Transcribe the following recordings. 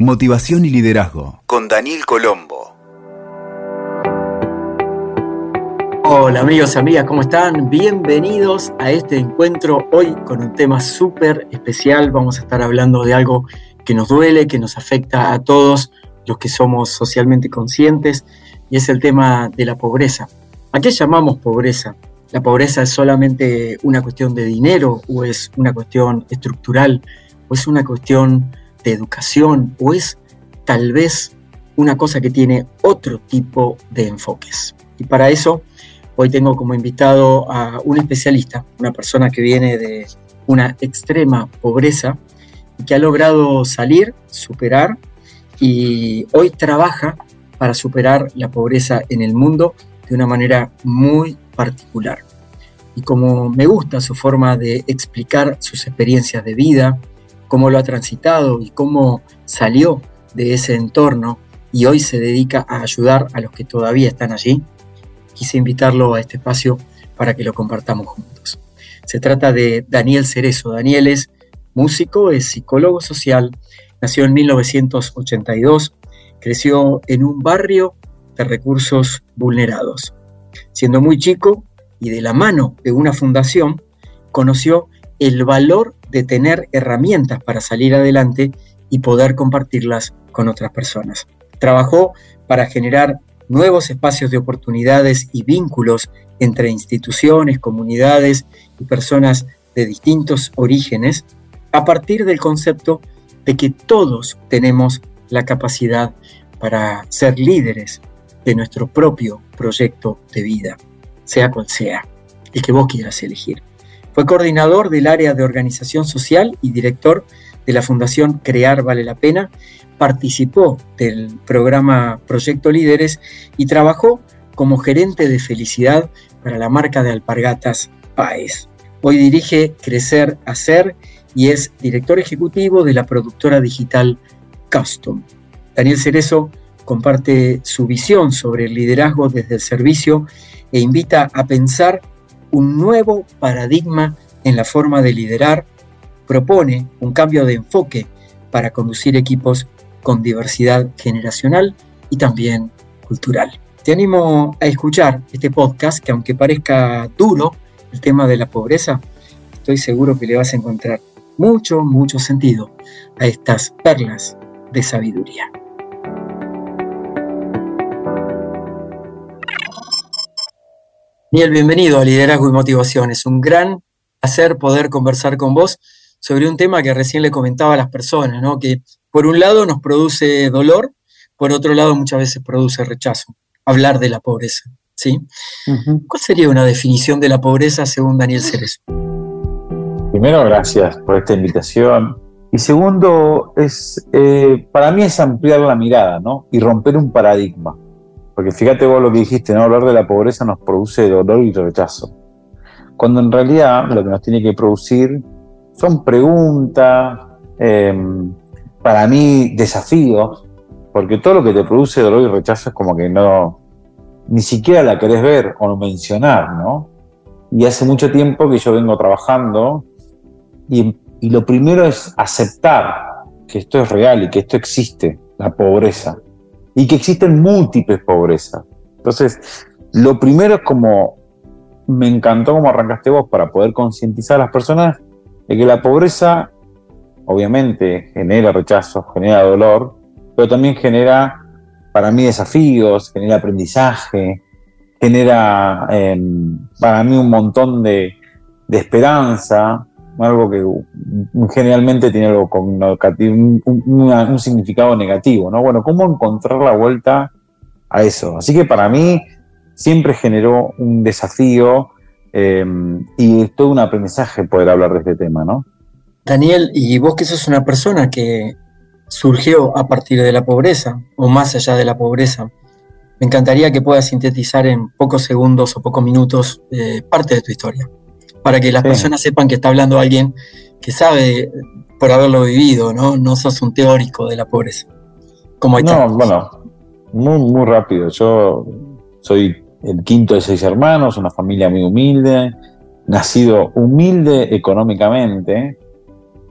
Motivación y liderazgo con Daniel Colombo. Hola amigos y amigas, ¿cómo están? Bienvenidos a este encuentro hoy con un tema súper especial. Vamos a estar hablando de algo que nos duele, que nos afecta a todos los que somos socialmente conscientes y es el tema de la pobreza. ¿A qué llamamos pobreza? ¿La pobreza es solamente una cuestión de dinero o es una cuestión estructural o es una cuestión de educación o es tal vez una cosa que tiene otro tipo de enfoques? Y para eso Hoy tengo como invitado a un especialista, una persona que viene de una extrema pobreza y que ha logrado salir, superar y hoy trabaja para superar la pobreza en el mundo de una manera muy particular. Y como me gusta su forma de explicar sus experiencias de vida, cómo lo ha transitado y cómo salió de ese entorno y hoy se dedica a ayudar a los que todavía están allí, quise invitarlo a este espacio para que lo compartamos juntos. Se trata de Daniel Cerezo. Daniel es músico, es psicólogo social, nació en 1982, creció en un barrio de recursos vulnerados. Siendo muy chico y de la mano de una fundación, conoció el valor de tener herramientas para salir adelante y poder compartirlas con otras personas. Trabajó para generar nuevos espacios de oportunidades y vínculos entre instituciones, comunidades y personas de distintos orígenes, a partir del concepto de que todos tenemos la capacidad para ser líderes de nuestro propio proyecto de vida, sea cual sea, el que vos quieras elegir. Fue coordinador del área de organización social y director de la Fundación Crear Vale la Pena, participó del programa Proyecto Líderes y trabajó como gerente de felicidad para la marca de alpargatas Paes. Hoy dirige Crecer Hacer y es director ejecutivo de la productora digital Custom. Daniel Cerezo comparte su visión sobre el liderazgo desde el servicio e invita a pensar un nuevo paradigma en la forma de liderar, propone un cambio de enfoque para conducir equipos con diversidad generacional y también cultural. Te animo a escuchar este podcast que aunque parezca duro el tema de la pobreza, estoy seguro que le vas a encontrar mucho, mucho sentido a estas perlas de sabiduría. Daniel, bienvenido a Liderazgo y Motivación. Es un gran placer poder conversar con vos sobre un tema que recién le comentaba a las personas, ¿no? que por un lado nos produce dolor, por otro lado muchas veces produce rechazo. Hablar de la pobreza, ¿sí? ¿Cuál sería una definición de la pobreza según Daniel Cerezo? Primero, gracias por esta invitación. Y segundo, es, eh, para mí es ampliar la mirada, ¿no? Y romper un paradigma. Porque fíjate vos lo que dijiste, ¿no? Hablar de la pobreza nos produce dolor y rechazo. Cuando en realidad lo que nos tiene que producir son preguntas, eh, para mí desafíos, porque todo lo que te produce dolor y rechazo es como que no, ni siquiera la querés ver o mencionar, ¿no? Y hace mucho tiempo que yo vengo trabajando y lo primero es aceptar que esto es real y que esto existe, la pobreza, y que existen múltiples pobrezas. Entonces, lo primero es como, me encantó como arrancaste vos para poder concientizar a las personas de que la pobreza obviamente genera rechazo, genera dolor, pero también genera para mí desafíos, genera aprendizaje, genera em, para mí un montón de, esperanza, algo que generalmente tiene algo con un, significado negativo, ¿no? Bueno, ¿cómo encontrar la vuelta a eso? Así que para mí siempre generó un desafío em, y todo un aprendizaje poder hablar de este tema, ¿no? Daniel, y vos que sos una persona que surgió a partir de la pobreza o más allá de la pobreza, me encantaría que puedas sintetizar en pocos segundos o pocos minutos eh, parte de tu historia, para que las personas sepan que está hablando alguien que sabe por haberlo vivido, ¿no? No sos un teórico de la pobreza. Como no, bueno, muy, muy rápido. Yo soy el quinto de seis hermanos, una familia muy humilde, nacido humilde económicamente,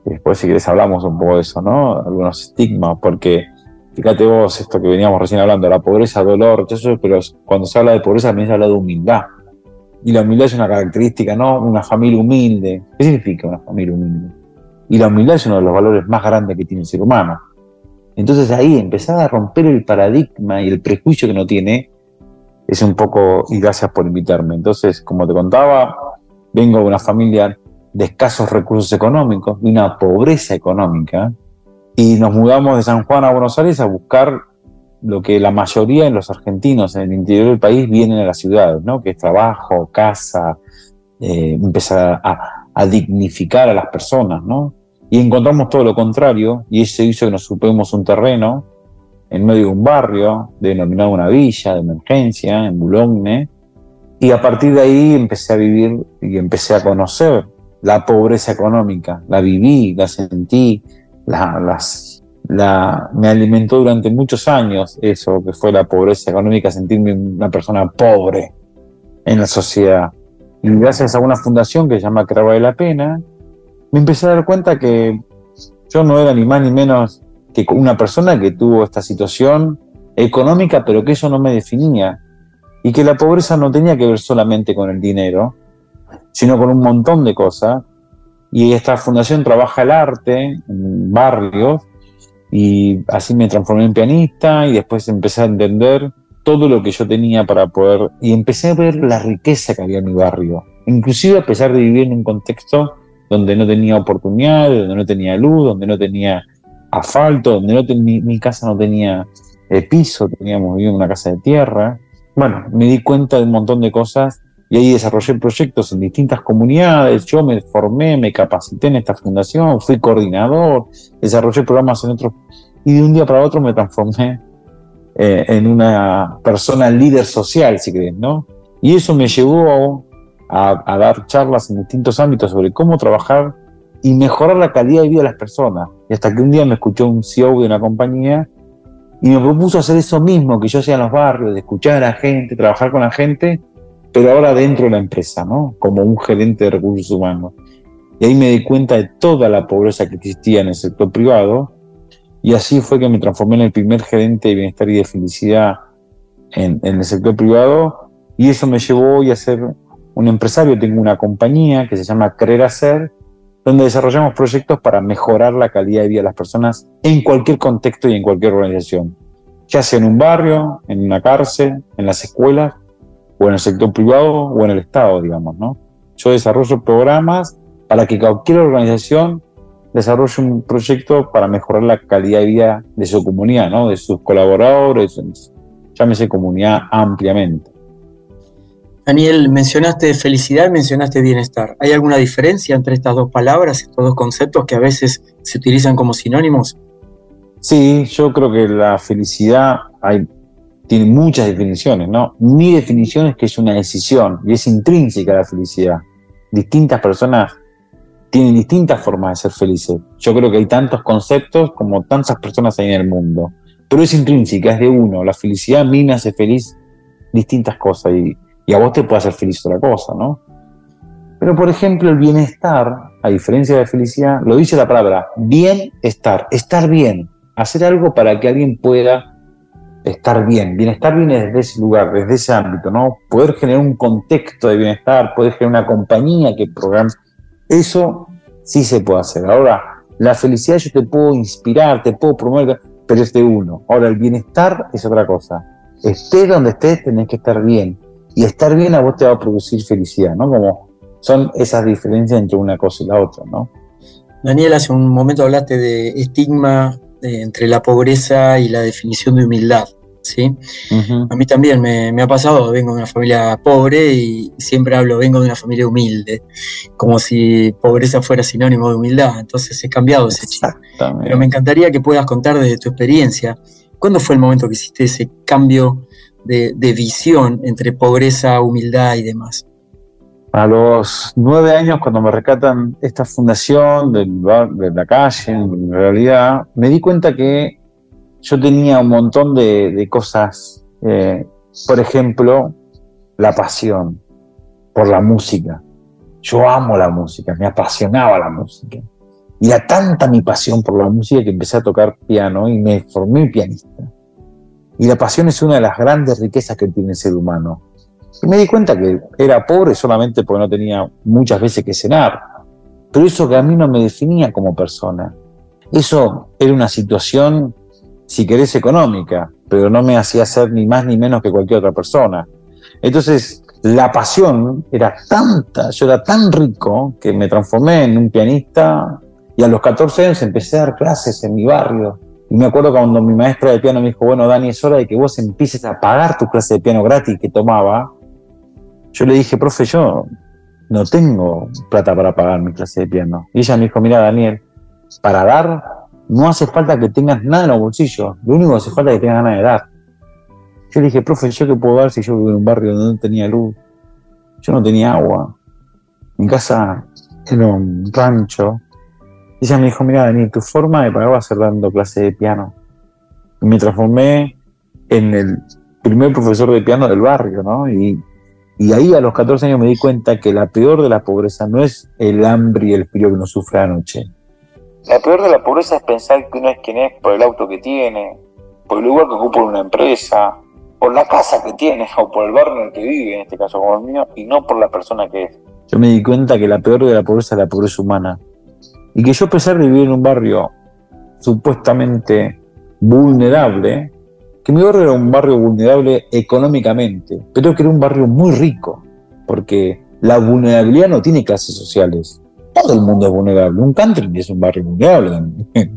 después si querés hablamos un poco de eso, ¿no? Algunos estigmas, porque fíjate vos esto que veníamos recién hablando, la pobreza, dolor, eso, pero cuando se habla de pobreza también se habla de humildad. Y la humildad es una característica, ¿no? Una familia humilde. ¿Qué significa una familia humilde? Y la humildad es uno de los valores más grandes que tiene el ser humano. Entonces ahí empezar a romper el paradigma y el prejuicio que no tiene es un poco, y gracias por invitarme. Entonces, como te contaba, vengo de una familia de escasos recursos económicos, de una pobreza económica, y nos mudamos de San Juan a Buenos Aires a buscar lo que la mayoría de los argentinos en el interior del país vienen a las ciudades, ¿no? que es trabajo, casa, eh, empezar a, dignificar a las personas, ¿no? Y encontramos todo lo contrario, y eso hizo que nos supimos un terreno en medio de un barrio, denominado una villa de emergencia, en Boulogne, y a partir de ahí empecé a vivir y empecé a conocer la pobreza económica, la viví, la sentí, la, las, la, me alimentó durante muchos años eso que fue la pobreza económica, sentirme una persona pobre en la sociedad. Y gracias a una fundación que se llama Que de la Pena, me empecé a dar cuenta que yo no era ni más ni menos que una persona que tuvo esta situación económica, pero que eso no me definía. Y que la pobreza no tenía que ver solamente con el dinero, sino con un montón de cosas. Y esta fundación trabaja el arte en barrios y así me transformé en pianista y después empecé a entender todo lo que yo tenía para poder y empecé a ver la riqueza que había en mi barrio, inclusive a pesar de vivir en un contexto donde no tenía oportunidades, donde no tenía luz, donde no tenía asfalto, donde no mi, casa no tenía eh, piso, teníamos vivido en una casa de tierra. Bueno, me di cuenta de un montón de cosas y ahí desarrollé proyectos en distintas comunidades, yo me formé, me capacité en esta fundación, fui coordinador, desarrollé programas en otros, y de un día para otro me transformé eh, en una persona líder social, si querés, ¿no? Y eso me llevó a, a, dar charlas en distintos ámbitos sobre cómo trabajar y mejorar la calidad de vida de las personas. Y hasta que un día me escuchó un CEO de una compañía y me propuso hacer eso mismo que yo hacía en los barrios, de escuchar a la gente, trabajar con la gente, pero ahora dentro de la empresa, ¿no? Como un gerente de recursos humanos. Y ahí me di cuenta de toda la pobreza que existía en el sector privado y así fue que me transformé en el primer gerente de bienestar y de felicidad en, el sector privado y eso me llevó hoy a ser un empresario. Tengo una compañía que se llama Creer Hacer, donde desarrollamos proyectos para mejorar la calidad de vida de las personas en cualquier contexto y en cualquier organización, ya sea en un barrio, en una cárcel, en las escuelas o en el sector privado o en el Estado, digamos, ¿no? Yo desarrollo programas para que cualquier organización desarrolle un proyecto para mejorar la calidad de vida de su comunidad, ¿no? De sus colaboradores, llámese comunidad ampliamente. Daniel, mencionaste felicidad, mencionaste bienestar. ¿Hay alguna diferencia entre estas dos palabras, estos dos conceptos que a veces se utilizan como sinónimos? Sí, yo creo que la felicidad hay tiene muchas definiciones, ¿no? Mi definición es que es una decisión y es intrínseca la felicidad. Distintas personas tienen distintas formas de ser felices. Yo creo que hay tantos conceptos como tantas personas hay en el mundo, pero es intrínseca, es de uno. La felicidad a mí me hace feliz distintas cosas y, y a vos te puede hacer feliz otra cosa, ¿no? Pero por ejemplo, el bienestar, a diferencia de la felicidad, lo dice la palabra bienestar, estar bien, hacer algo para que alguien pueda estar bien. Bienestar viene desde ese lugar, desde ese ámbito, ¿no? Poder generar un contexto de bienestar, poder generar una compañía que programa. Eso sí se puede hacer. Ahora, la felicidad yo te puedo inspirar, te puedo promover, pero es de uno. Ahora, el bienestar es otra cosa. Estés donde estés, tenés que estar bien. Y estar bien a vos te va a producir felicidad, ¿no? Como son esas diferencias entre una cosa y la otra, ¿no? Daniel, hace un momento hablaste de estigma eh, entre la pobreza y la definición de humildad. ¿Sí? A mí también me, ha pasado, vengo de una familia pobre y siempre hablo, vengo de una familia humilde, como si pobreza fuera sinónimo de humildad, entonces he cambiado ese chip. Pero me encantaría que puedas contar desde tu experiencia, ¿cuándo fue el momento que hiciste ese cambio de, de visión entre pobreza, humildad y demás? A los nueve años, cuando me recatan esta fundación de la calle, en realidad, me di cuenta que yo tenía un montón de, cosas, eh, por ejemplo, la pasión por la música. Yo amo la música, me apasionaba la música. Y era tanta mi pasión por la música que empecé a tocar piano y me formé pianista. Y la pasión es una de las grandes riquezas que tiene el ser humano. Y me di cuenta que era pobre solamente porque no tenía muchas veces que cenar. Pero eso que a mí no me definía como persona. Eso era una situación, si querés, económica, pero no me hacía ser ni más ni menos que cualquier otra persona. Entonces, la pasión era tanta, yo era tan rico que me transformé en un pianista y a los 14 años empecé a dar clases en mi barrio. Y me acuerdo cuando mi maestra de piano me dijo, bueno, Dani, es hora de que vos empieces a pagar tu clase de piano gratis que tomaba. Yo le dije, profe, yo no tengo plata para pagar mi clase de piano. Y ella me dijo, mira, Daniel, para dar no hace falta que tengas nada en los bolsillos, lo único que hace falta es que tengas ganas de dar. Yo le dije, profe, ¿yo qué puedo dar si yo vivo en un barrio donde no tenía luz? Yo no tenía agua. Mi casa era un rancho. Y ella me dijo, mira, Dani, tu forma de pagar va a ser dando clase de piano. Y me transformé en el primer profesor de piano del barrio, ¿no? Y, y ahí a los 14 años me di cuenta que la peor de la pobreza no es el hambre y el frío que uno sufre anoche. La peor de la pobreza es pensar que uno es quien es por el auto que tiene, por el lugar que ocupa en una empresa, por la casa que tiene o por el barrio en el que vive, en este caso como el mío, y no por la persona que es. Yo me di cuenta que la peor de la pobreza es la pobreza humana. Y que yo, a pesar de vivir en un barrio supuestamente vulnerable, que mi barrio era un barrio vulnerable económicamente, pero que era un barrio muy rico, porque la vulnerabilidad no tiene clases sociales. Todo el mundo es vulnerable. Un country es un barrio vulnerable.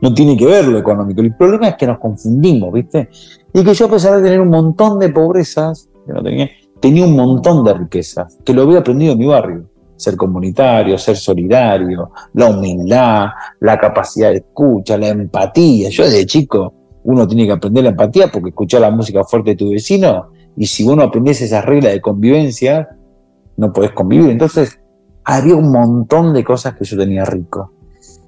no tiene que ver lo económico. El problema es que nos confundimos, ¿viste? Y que yo, a pesar de tener un montón de pobrezas, que no tenía, tenía un montón de riquezas, que lo había aprendido en mi barrio. Ser comunitario, ser solidario, la humildad, la capacidad de escucha, la empatía. Yo desde chico, uno tiene que aprender la empatía porque escuchar la música fuerte de tu vecino, y si uno aprendiese esas reglas de convivencia, no podés convivir. Entonces, había un montón de cosas que yo tenía rico.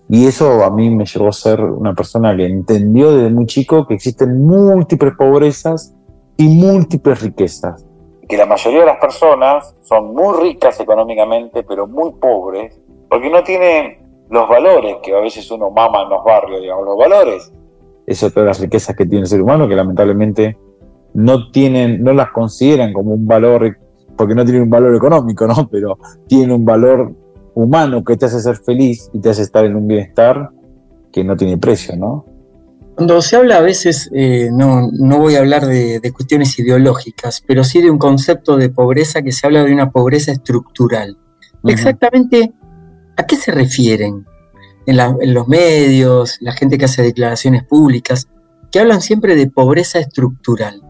Y eso a mí me llevó a ser una persona que entendió desde muy chico que existen múltiples pobrezas y múltiples riquezas. Que la mayoría de las personas son muy ricas económicamente, pero muy pobres, porque no tienen los valores que a veces uno mama en los barrios, digamos, los valores. Eso todas las riquezas que tiene el ser humano, que lamentablemente no tienen, no las consideran como un valor, porque no tienen un valor económico, ¿no? Pero tienen un valor humano que te hace ser feliz y te hace estar en un bienestar que no tiene precio, ¿no? Cuando se habla a veces, eh, no, no, voy a hablar de, cuestiones ideológicas, pero sí de un concepto de pobreza que se habla de una pobreza estructural. Exactamente, ¿a qué se refieren? En, en, los medios, la gente que hace declaraciones públicas, que hablan siempre de pobreza estructural.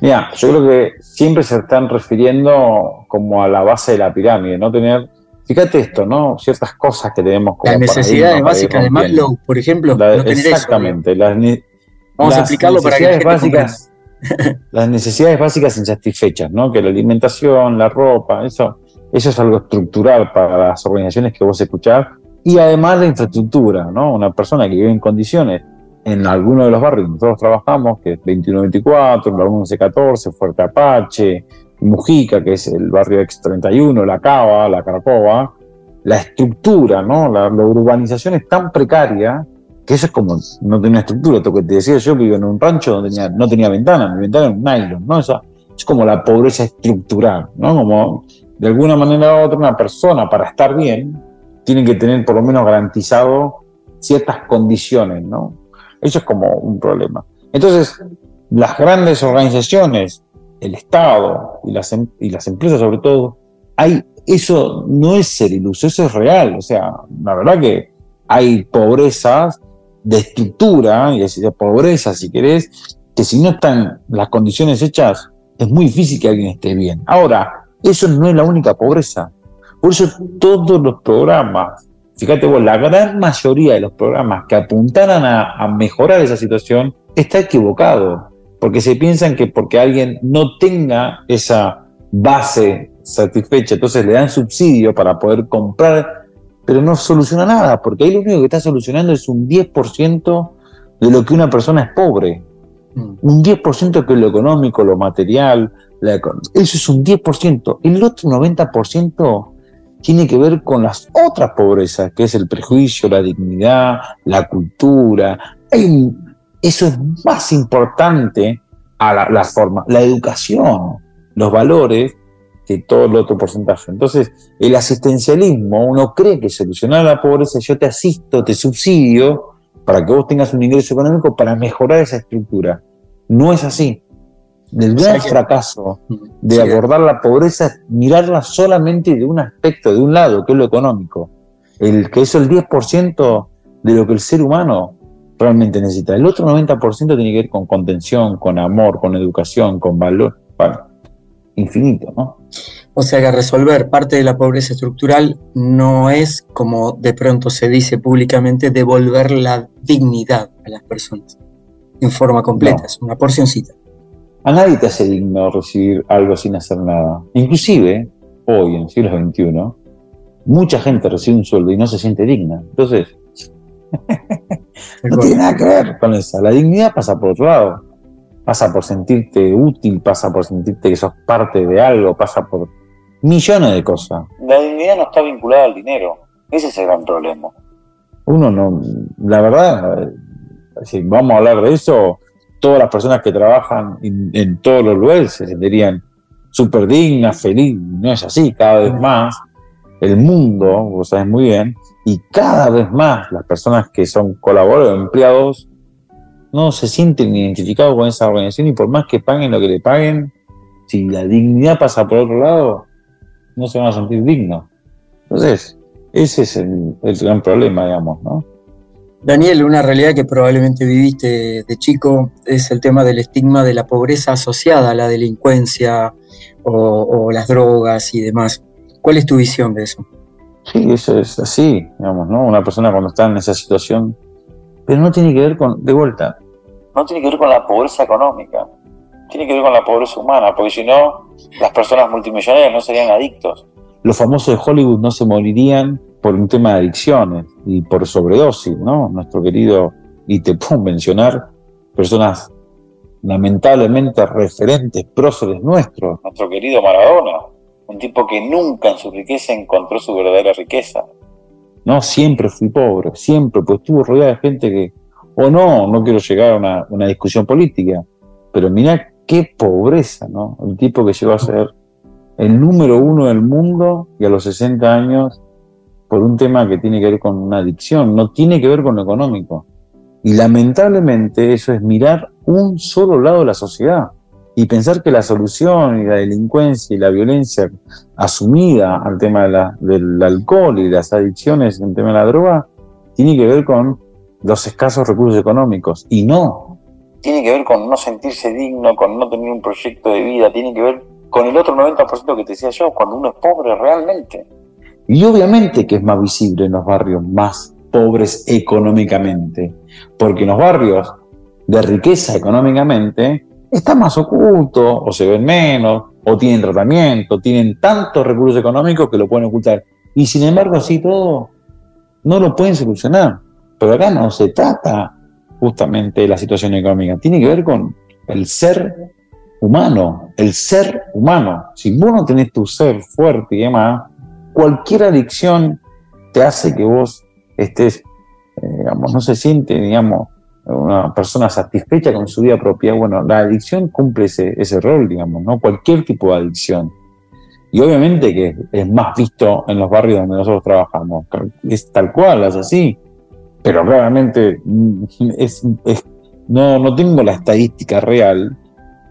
Mira, yo creo que siempre se están refiriendo como a la base de la pirámide, no tener Fíjate esto, ¿no? Ciertas cosas que tenemos como. Las necesidades básicas de Maslow, por ejemplo. exactamente. Vamos a explicarlo para que básicas, Las necesidades básicas insatisfechas, ¿no? Que la alimentación, la ropa, eso, eso es algo estructural para las organizaciones que vos escuchás. Y además la infraestructura, ¿no? Una persona que vive en condiciones en alguno de los barrios donde nosotros trabajamos, que es 2124, la 1114, Fuerte Apache, Mujica, que es el barrio X31, La Cava, La Caracova, la estructura, ¿no? La, urbanización es tan precaria que eso es como no tener estructura. Esto que te decía yo, vivo en un rancho donde tenía, no tenía ventana, mi ventana era un nylon, ¿no? Esa, es como la pobreza estructural, ¿no? Como de alguna manera u otra una persona para estar bien tiene que tener por lo menos garantizado ciertas condiciones, ¿no? Eso es como un problema. Entonces, las grandes organizaciones el Estado y las, em, y las empresas sobre todo, hay, eso no es ser iluso, eso es real. O sea, la verdad que hay pobrezas de estructura, y de pobreza si querés, que si no están las condiciones hechas, es muy difícil que alguien esté bien. Ahora, eso no es la única pobreza. Por eso todos los programas, fíjate vos, la gran mayoría de los programas que apuntaran a, a mejorar esa situación está equivocado porque se piensan que porque alguien no tenga esa base satisfecha, entonces le dan subsidio para poder comprar, pero no soluciona nada, porque ahí lo único que está solucionando es un 10% de lo que una persona es pobre. Mm. Un 10% que es lo económico, lo material, eso es un 10%. El otro 90% tiene que ver con las otras pobrezas, que es el prejuicio, la dignidad, la cultura. eso es más importante a la, la forma, la educación, los valores, que todo el otro porcentaje. Entonces, el asistencialismo, uno cree que solucionar la pobreza, yo te asisto, te subsidio para que vos tengas un ingreso económico para mejorar esa estructura. No es así. El gran fracaso de abordar la pobreza es mirarla solamente de un aspecto, de un lado, que es lo económico. El que es el 10% de lo que el ser humano realmente necesita. El otro 90% tiene que ver con contención, con amor, con educación, con valor. Bueno, infinito, ¿no? O sea que resolver parte de la pobreza estructural no es, como de pronto se dice públicamente, devolver la dignidad a las personas en forma completa, es una porcioncita. A nadie te hace digno recibir algo sin hacer nada. Inclusive, hoy, en el siglo XXI, mucha gente recibe un sueldo y no se siente digna. Entonces, no tiene nada que ver con eso. La dignidad pasa por otro lado. Pasa por sentirte útil, pasa por sentirte que sos parte de algo, pasa por millones de cosas. La dignidad no está vinculada al dinero. Ese es el gran problema. Uno no, la verdad, si vamos a hablar de eso, todas las personas que trabajan en, todos los lugares se sentirían súper dignas, felices. No es así, cada vez más el mundo, vos sabes muy bien, y cada vez más las personas que son colaboradores, empleados, no se sienten identificados con esa organización y por más que paguen lo que le paguen, si la dignidad pasa por otro lado, no se van a sentir dignos. Entonces, ese es el, el gran problema, digamos, ¿no? Daniel, una realidad que probablemente viviste de chico es el tema del estigma de la pobreza asociada a la delincuencia o, las drogas y demás. ¿Cuál es tu visión de eso? Sí, eso es así, digamos, ¿no? Una persona cuando está en esa situación, pero no tiene que ver con, de vuelta, no tiene que ver con la pobreza económica, tiene que ver con la pobreza humana, porque si no, las personas multimillonarias no serían adictos. Los famosos de Hollywood no se morirían por un tema de adicciones y por sobredosis, ¿no? Nuestro querido, y te puedo mencionar personas lamentablemente referentes, próceres nuestros, nuestro querido Maradona, un tipo que nunca en su riqueza encontró su verdadera riqueza. No, siempre fui pobre, siempre, pues estuvo rodeado de gente que, o no, no quiero llegar a una, una discusión política, pero mira qué pobreza, ¿no? El tipo que llegó a ser el número uno del mundo y a los 60 años por un tema que tiene que ver con una adicción, no tiene que ver con lo económico. Y lamentablemente eso es mirar un solo lado de la sociedad y pensar que la solución y la delincuencia y la violencia asumida al tema del alcohol y las adicciones en tema de la droga tiene que ver con los escasos recursos económicos. Y no. Tiene que ver con no sentirse digno, con no tener un proyecto de vida, tiene que ver con el otro 90% que te decía yo, cuando uno es pobre realmente. Y obviamente que es más visible en los barrios más pobres económicamente, porque en los barrios de riqueza económicamente está más oculto, o se ven menos, o tienen tratamiento, tienen tantos recursos económicos que lo pueden ocultar. Y sin embargo, así todo, no lo pueden solucionar. Pero acá no se trata justamente de la situación económica, tiene que ver con el ser humano, el ser humano. Si vos no tenés tu ser fuerte y demás, cualquier adicción te hace que vos estés, eh, digamos, no se siente, digamos, una persona satisfecha con su vida propia. Bueno, la adicción cumple ese, ese rol, digamos, ¿no? Cualquier tipo de adicción. Y obviamente que es más visto en los barrios donde nosotros trabajamos. Es tal cual, es así. Pero realmente mm, es, no, no tengo la estadística real,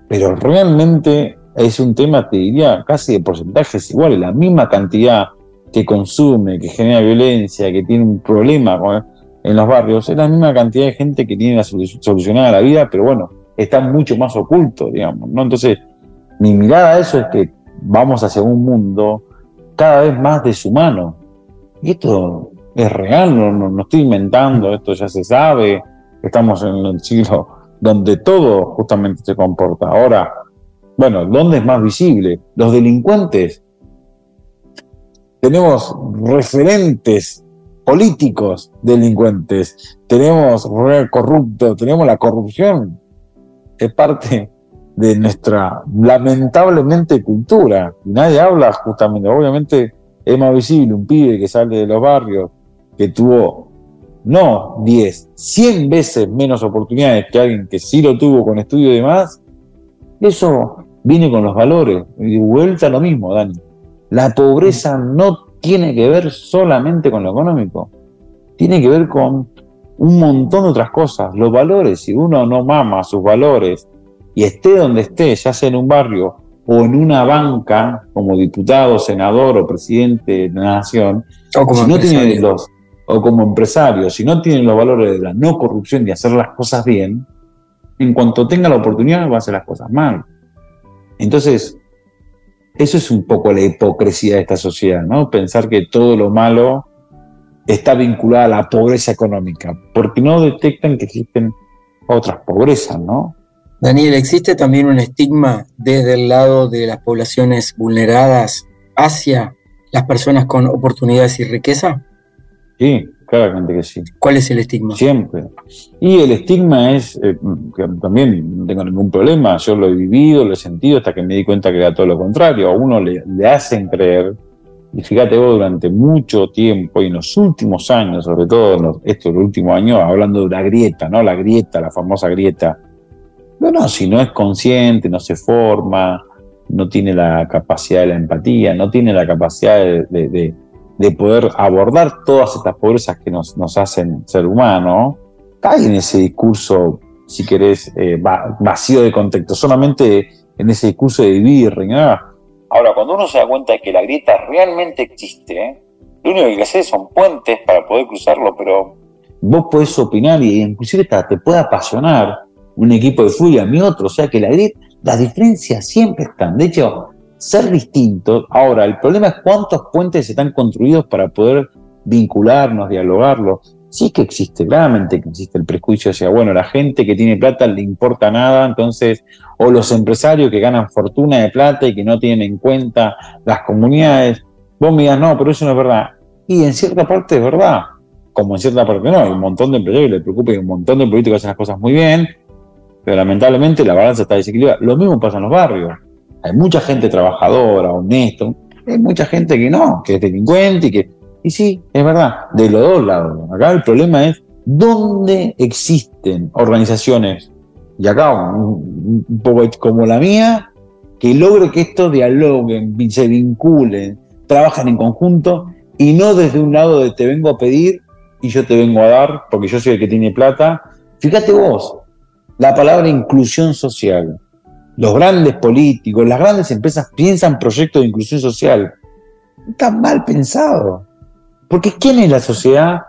pero realmente es un tema, te diría, casi de porcentajes iguales, la misma cantidad que consume, que genera violencia, que tiene un problema en los barrios, es la misma cantidad de gente que tiene la solucionada la vida, pero bueno, está mucho más oculto, digamos, ¿no? Entonces, mi mirada a eso es que vamos hacia un mundo cada vez más deshumano. Y esto es real, no, no, estoy inventando, esto ya se sabe, estamos en el siglo donde todo justamente se comporta. Ahora, bueno, ¿dónde es más visible? Los delincuentes tenemos referentes políticos delincuentes, tenemos corruptos, tenemos la corrupción, es parte de nuestra lamentablemente cultura. Nadie habla justamente, obviamente es más visible un pibe que sale de los barrios, que tuvo, no 10, 100 veces menos oportunidades que alguien que sí lo tuvo con estudio y demás, eso viene con los valores. Y vuelta a lo mismo, Dani. La pobreza no tiene que ver solamente con lo económico, tiene que ver con un montón de otras cosas. Los valores, si uno no mama sus valores y esté donde esté, ya sea en un barrio o en una banca como diputado, senador o presidente de la nación, o como si no tiene los o como empresario, si no tiene los valores de la no corrupción y hacer las cosas bien, en cuanto tenga la oportunidad va a hacer las cosas mal. Entonces, eso es un poco la hipocresía de esta sociedad, ¿no? Pensar que todo lo malo está vinculado a la pobreza económica, porque no detectan que existen otras pobrezas, ¿no? Daniel, ¿existe también un estigma desde el lado de las poblaciones vulneradas hacia las personas con oportunidades y riqueza? Sí, claramente que sí. ¿Cuál es el estigma? Siempre. Y el estigma es, eh, que también no tengo ningún problema, yo lo he vivido, lo he sentido hasta que me di cuenta que era todo lo contrario. A uno le, hacen creer, y fíjate vos, durante mucho tiempo y en los últimos años, sobre todo en los, estos últimos años, hablando de la grieta, ¿no? La grieta, la famosa grieta no, si no es consciente, no se forma, no tiene la capacidad de la empatía, no tiene la capacidad de, poder abordar todas estas pobrezas que nos, hacen ser humanos, cae en ese discurso, si querés, eh, vacío de contexto, solamente en ese discurso de vivir, reinar. Ahora, cuando uno se da cuenta de que la grieta realmente existe, lo único que hay que hacer son puentes para poder cruzarlo, pero vos podés opinar y inclusive te puede apasionar un equipo de fútbol a mi otro. O sea que la las diferencias siempre están. De hecho, ser distintos. Ahora, el problema es cuántos puentes están construidos para poder vincularnos, dialogarlos. Sí que existe, claramente que existe el prejuicio sea bueno, la gente que tiene plata le importa nada, entonces, o los empresarios que ganan fortuna de plata y que no tienen en cuenta las comunidades. Vos me digas, no, pero eso no es verdad. Y en cierta parte es verdad, como en cierta parte no. Hay un montón de empresarios que le preocupa y un montón de políticos que hacen las cosas muy bien, pero lamentablemente la balanza está desequilibrada. Lo mismo pasa en los barrios. Hay mucha gente trabajadora, honesta, hay mucha gente que no, que es delincuente y que... Y sí, es verdad, de los dos lados. Acá el problema es dónde existen organizaciones, y acá un, poco como la mía, que logre que esto dialoguen, se vinculen, trabajen en conjunto y no desde un lado de te vengo a pedir y yo te vengo a dar porque yo soy el que tiene plata. Fíjate vos, la palabra inclusión social. Los grandes políticos, las grandes empresas piensan proyectos de inclusión social. Está mal pensado. Porque ¿quién es la sociedad?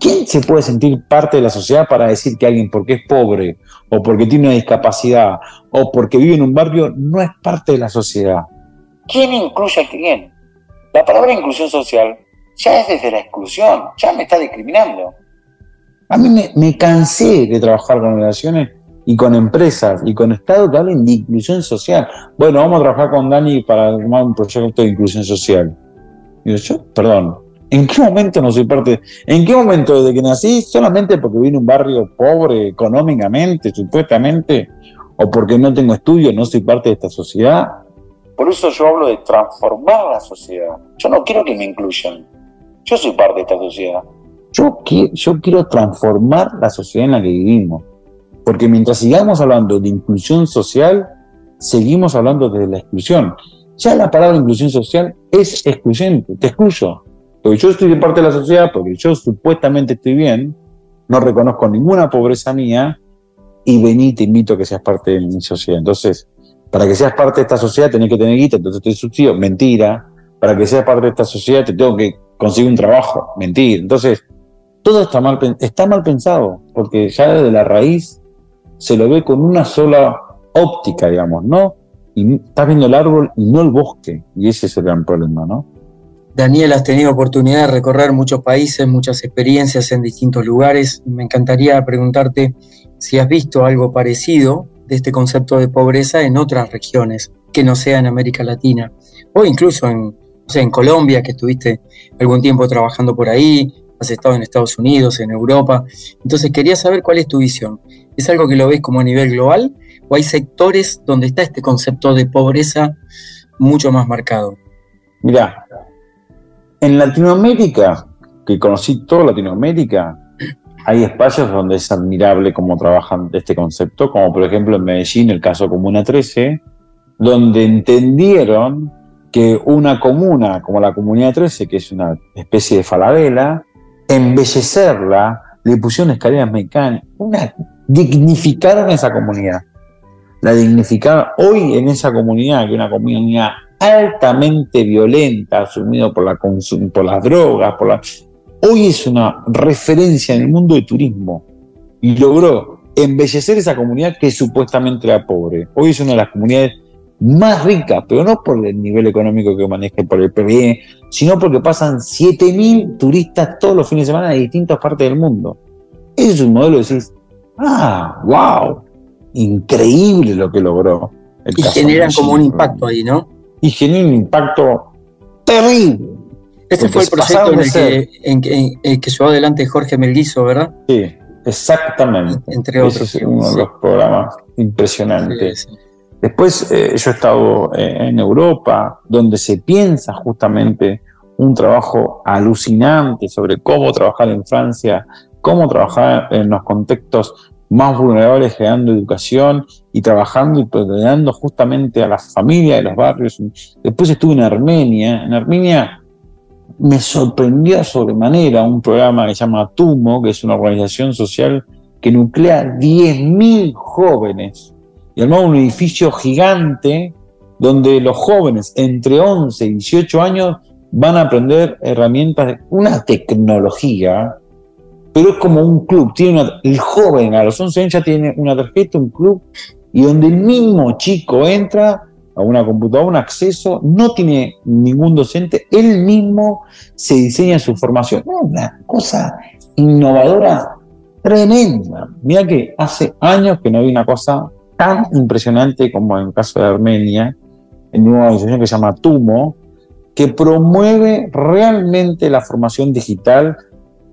¿Quién se puede sentir parte de la sociedad para decir que alguien porque es pobre o porque tiene una discapacidad o porque vive en un barrio no es parte de la sociedad? ¿Quién incluye a quién? La palabra inclusión social ya es desde la exclusión, ya me está discriminando. A mí me, me cansé de trabajar con relaciones y con empresas y con Estado que hablen de inclusión social. Bueno, vamos a trabajar con Dani para armar un proyecto de inclusión social. Y yo, perdón, ¿en qué momento no soy parte? ¿En qué momento desde que nací? ¿Solamente porque vine a un barrio pobre económicamente, supuestamente? ¿O porque no tengo estudios, no soy parte de esta sociedad? Por eso yo hablo de transformar la sociedad. Yo no quiero que me incluyan. Yo soy parte de esta sociedad. Yo, yo quiero transformar la sociedad en la que vivimos. Porque mientras sigamos hablando de inclusión social, seguimos hablando de la exclusión. Ya la palabra inclusión social es excluyente, te excluyo. Porque yo estoy de parte de la sociedad, porque yo supuestamente estoy bien, no reconozco ninguna pobreza mía y vení, te invito a que seas parte de mi sociedad. Entonces, para que seas parte de esta sociedad tenés que tener guita, entonces te subsidio, mentira. Para que seas parte de esta sociedad te tengo que conseguir un trabajo, mentira. Entonces, todo está mal, está mal pensado, porque ya desde la raíz se lo ve con una sola óptica, digamos, ¿no? Y estás viendo el árbol y no el bosque, y ese es el gran problema, ¿no? Daniel, has tenido oportunidad de recorrer muchos países, muchas experiencias en distintos lugares. Me encantaría preguntarte si has visto algo parecido de este concepto de pobreza en otras regiones, que no sea en América Latina, o incluso en, en Colombia, que estuviste algún tiempo trabajando por ahí, has estado en Estados Unidos, en Europa. Entonces quería saber cuál es tu visión. ¿Es algo que lo ves como a nivel global o hay sectores donde está este concepto de pobreza mucho más marcado? Mira, En Latinoamérica, que conocí toda Latinoamérica, hay espacios donde es admirable cómo trabajan este concepto, como por ejemplo en Medellín, el caso Comuna 13, donde entendieron que una comuna como la Comunidad 13, que es una especie de falabela, embellecerla, le pusieron escaleras mecánicas, dignificaron esa comunidad. La dignificaron hoy en esa comunidad, que es una comunidad altamente violenta, asumido por, la por las drogas, por la, hoy es una referencia en el mundo del turismo y logró embellecer esa comunidad que supuestamente era pobre. Hoy es una de las comunidades más ricas, pero no por el nivel económico que maneja por el PBE, sino porque pasan 7.000 turistas todos los fines de semana de distintas partes del mundo. Ese es un modelo de decir, ah, wow, increíble lo que logró. y generan como un impacto ahí, ¿no? Y genera un impacto terrible. Ese fue el proyecto en el, que, en, que, llevó adelante Jorge Melguizo, ¿verdad? Sí, exactamente. Entre otros. es uno de los programas impresionantes. Después eh, yo he estado eh, en Europa, donde se piensa justamente un trabajo alucinante sobre cómo trabajar en Francia, cómo trabajar en los contextos más vulnerables, generando educación y trabajando y protegiendo justamente a las familias de los barrios. Después estuve en Armenia. En Armenia me sorprendió sobremanera un programa que se llama TUMO, que es una organización social que nuclea 10.000 jóvenes y armó un edificio gigante donde los jóvenes entre 11 y 18 años van a aprender herramientas una tecnología, pero es como un club. Tiene el joven a los 11 años ya tiene una tarjeta, un club, y donde el mismo chico entra a una computadora, un acceso, no tiene ningún docente, él mismo se diseña su formación. Una cosa innovadora tremenda. Mira que hace años que no había una cosa tan impresionante como en el caso de Armenia, en una organización que se llama TUMO, que promueve realmente la formación digital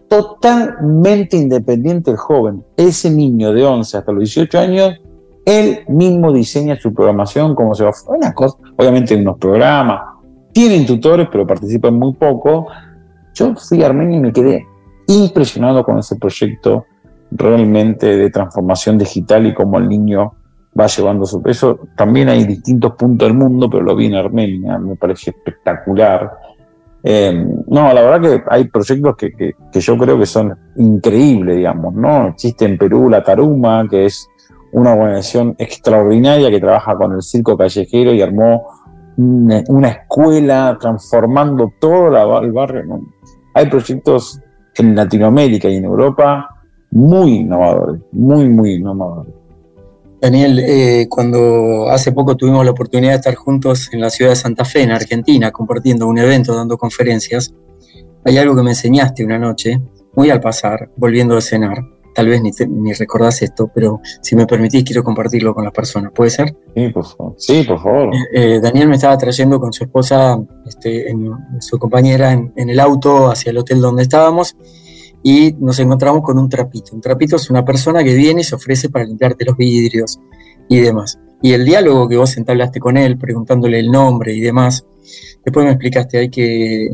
totalmente independiente del joven. Ese niño de 11 hasta los 18 años, él mismo diseña su programación, como se va a una cosa, obviamente en unos programas, tienen tutores, pero participan muy poco. Yo fui a Armenia y me quedé impresionado con ese proyecto realmente de transformación digital y cómo el niño va llevando su peso. También hay distintos puntos del mundo, pero lo vi en Armenia, me parece espectacular. Eh, no, la verdad que hay proyectos que, que, yo creo que son increíbles, digamos, ¿no? Existe en Perú la Taruma, que es una organización extraordinaria que trabaja con el circo callejero y armó una, escuela transformando todo el barrio. Hay proyectos en Latinoamérica y en Europa muy innovadores, muy, muy innovadores. Daniel, eh, cuando hace poco tuvimos la oportunidad de estar juntos en la ciudad de Santa Fe, en Argentina, compartiendo un evento, dando conferencias, hay algo que me enseñaste una noche, muy al pasar, volviendo a cenar. Tal vez ni, ni recordás esto, pero si me permitís, quiero compartirlo con las personas. ¿Puede ser? Sí, por favor. Sí, por favor. Eh, eh, Daniel me estaba trayendo con su esposa, este, su compañera, en, en el auto hacia el hotel donde estábamos y nos encontramos con un trapito. Un trapito es una persona que viene y se ofrece para limpiarte los vidrios y demás. Y el diálogo que vos entablaste con él, preguntándole el nombre y demás, después me explicaste, hay que,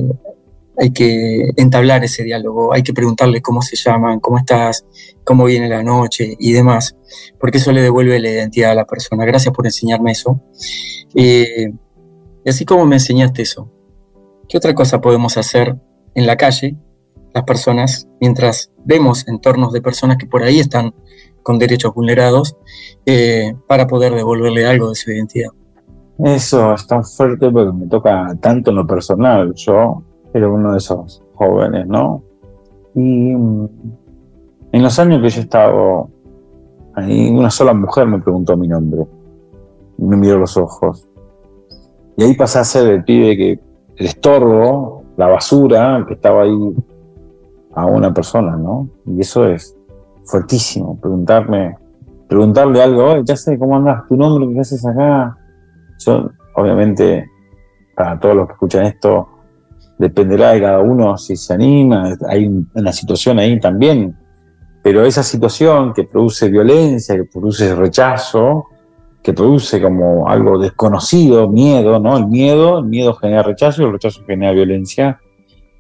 hay que entablar ese diálogo, hay que preguntarle cómo se llaman, cómo estás, cómo viene la noche y demás, porque eso le devuelve la identidad a la persona. Gracias por enseñarme eso. Eh, y así como me enseñaste eso, ¿qué otra cosa podemos hacer en la calle las personas, mientras vemos entornos de personas que por ahí están con derechos vulnerados, eh, para poder devolverle algo de su identidad. Eso es tan fuerte porque me toca tanto en lo personal. Yo era uno de esos jóvenes, ¿no? Y mm, en los años que yo he estado ahí, una sola mujer me preguntó mi nombre. Me miró los ojos. Y ahí pasé a ser el pibe que el estorbo, la basura, que estaba ahí a una persona, ¿no? Y eso es fuertísimo, preguntarme, preguntarle algo, ya sé cómo andas, tu nombre, qué haces acá. Yo, obviamente, para todos los que escuchan esto, dependerá de cada uno si se anima, hay una situación ahí también, pero esa situación que produce violencia, que produce rechazo, que produce como algo desconocido, miedo, ¿no? El miedo, el miedo genera rechazo y el rechazo genera violencia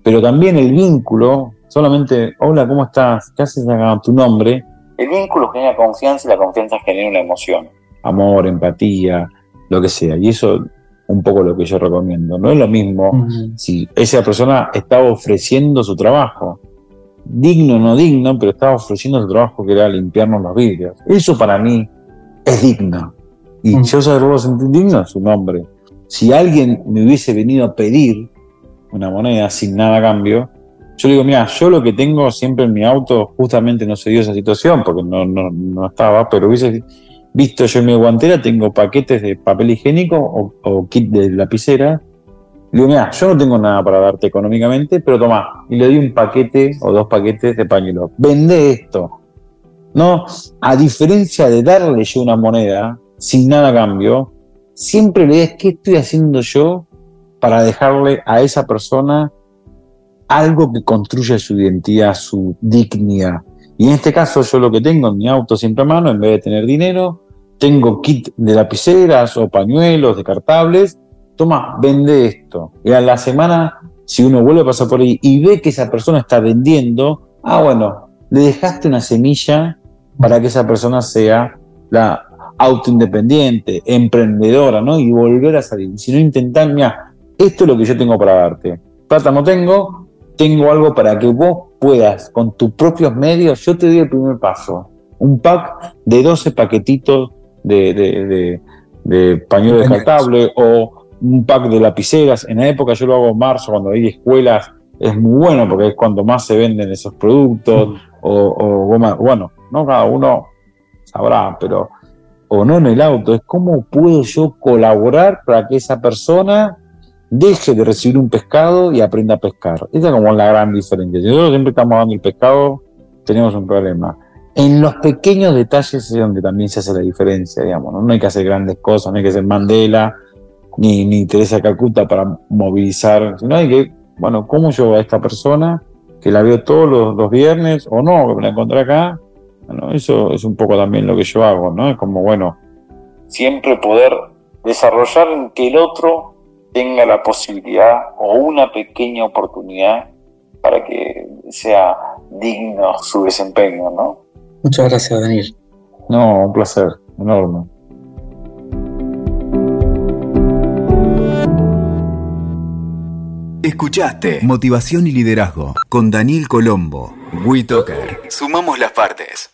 pero también el vínculo, solamente, hola, ¿cómo estás? ¿Qué haces acá? Tu nombre. El vínculo genera confianza y la confianza genera una emoción. Amor, empatía, lo que sea. Y eso un poco lo que yo recomiendo. No es lo mismo si esa persona estaba ofreciendo su trabajo, digno o no digno, pero estaba ofreciendo su trabajo que era limpiarnos los vidrios. Eso para mí es digno. Y yo sabes lo sentir digno, su nombre. Si alguien me hubiese venido a pedir una moneda sin nada a cambio, yo digo, mira, yo lo que tengo siempre en mi auto, justamente no se dio esa situación porque no, no, no estaba, pero hubiese visto yo en mi guantera, tengo paquetes de papel higiénico o, kit de lapicera. Le digo, mira, yo no tengo nada para darte económicamente, pero toma, y le doy un paquete o dos paquetes de pañuelo. Vende esto. No, a diferencia de darle yo una moneda sin nada a cambio, siempre le es qué estoy haciendo yo para dejarle a esa persona algo que construya su identidad, su dignidad. Y en este caso yo lo que tengo en mi auto siempre a mano, en vez de tener dinero, tengo kit de lapiceras o pañuelos descartables, toma, vende esto. Y a la semana, si uno vuelve a pasar por ahí y ve que esa persona está vendiendo, ah, bueno, le dejaste una semilla para que esa persona sea la autoindependiente, emprendedora, ¿no? Y volver a salir. Si no intentar, mira, esto es lo que yo tengo para darte. Plata no tengo, tengo algo para que vos puedas, con tus propios medios, yo te doy el primer paso. Un pack de 12 paquetitos de, de, de, pañuelo descartable o un pack de lapiceras. En la época yo lo hago en marzo, cuando hay escuelas, es muy bueno porque es cuando más se venden esos productos. Mm. O, o bueno, no cada uno sabrá, pero o no en el auto, es cómo puedo yo colaborar para que esa persona deje de recibir un pescado y aprenda a pescar. Esa es como la gran diferencia. Si nosotros siempre estamos dando el pescado, tenemos un problema. En los pequeños detalles es donde también se hace la diferencia, digamos. No, hay que hacer grandes cosas, no hay que ser Mandela ni, ni Teresa Calcuta para movilizar, sino hay que, bueno, ¿cómo yo a esta persona que la veo todos los, los viernes o no, que me la encontré acá, bueno, eso es un poco también lo que yo hago, ¿no? Es como, bueno, siempre poder desarrollar en que el otro tenga la posibilidad o una pequeña oportunidad para que sea digno su desempeño, ¿no? Muchas gracias, Daniel. No, un placer, enorme. Escuchaste Motivación y Liderazgo con Daniel Colombo. WeToker. Sumamos las partes.